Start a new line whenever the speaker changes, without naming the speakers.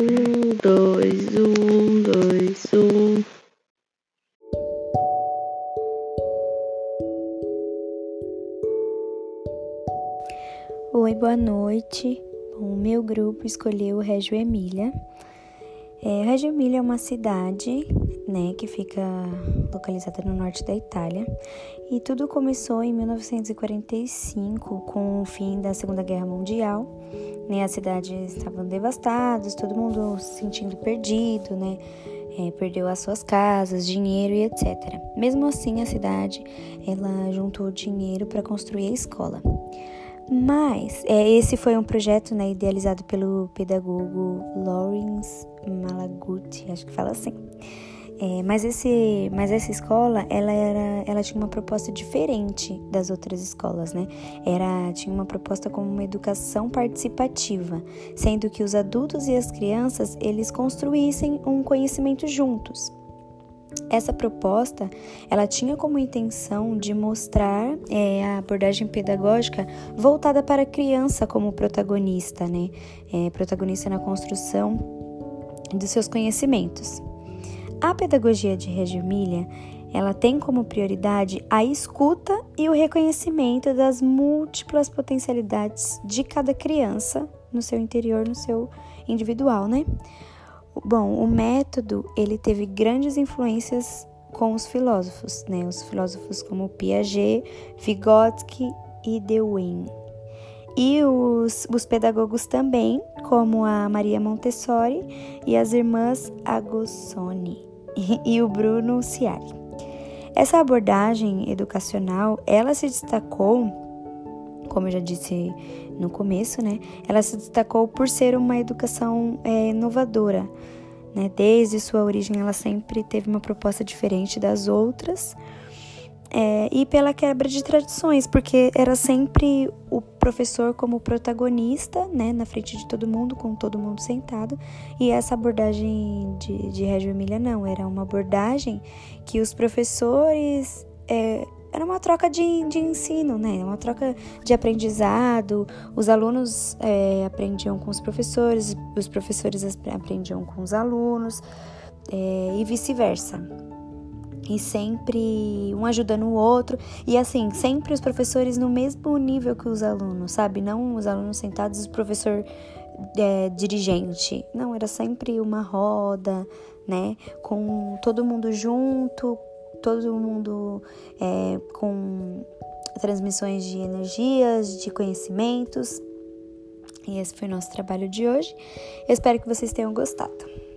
Um, dois, um, dois, um.
Oi, boa noite. O meu grupo escolheu Reggio Emília. É, Emília é uma cidade, né, que fica localizada no norte da Itália. E tudo começou em 1945, com o fim da Segunda Guerra Mundial. Né, as cidades estavam devastadas, todo mundo se sentindo perdido, né? É, perdeu as suas casas, dinheiro e etc. Mesmo assim, a cidade ela juntou dinheiro para construir a escola. Mas é, esse foi um projeto né, idealizado pelo pedagogo Lawrence Malaguti, acho que fala assim. É, mas, esse, mas essa escola, ela, era, ela tinha uma proposta diferente das outras escolas, né? Era, tinha uma proposta como uma educação participativa, sendo que os adultos e as crianças, eles construíssem um conhecimento juntos. Essa proposta, ela tinha como intenção de mostrar é, a abordagem pedagógica voltada para a criança como protagonista, né? É, protagonista na construção dos seus conhecimentos. A pedagogia de Reggio Emilia, ela tem como prioridade a escuta e o reconhecimento das múltiplas potencialidades de cada criança no seu interior, no seu individual, né? Bom, o método ele teve grandes influências com os filósofos, né? Os filósofos como Piaget, Vygotsky e Dewey. E os, os pedagogos também, como a Maria Montessori e as irmãs Agosoni e, o Bruno Ciari. Essa abordagem educacional, ela se destacou, como eu já disse no começo, né? Ela se destacou por ser uma educação é, inovadora. Né? Desde sua origem, ela sempre teve uma proposta diferente das outras. É, e pela quebra de tradições, porque era sempre o professor como protagonista, né, na frente de todo mundo, com todo mundo sentado, e essa abordagem de, de Reggio Emília não, era uma abordagem que os professores é, era uma troca de, de ensino, né? Uma troca de aprendizado. Os alunos é, aprendiam com os professores, os professores aprendiam com os alunos é, e vice-versa. E sempre um ajudando o outro. E assim, sempre os professores no mesmo nível que os alunos, sabe? Não os alunos sentados o professor é, dirigente. Não, era sempre uma roda, né? Com todo mundo junto, todo mundo é, com transmissões de energias, de conhecimentos. E esse foi o nosso trabalho de hoje. Eu espero que vocês tenham gostado.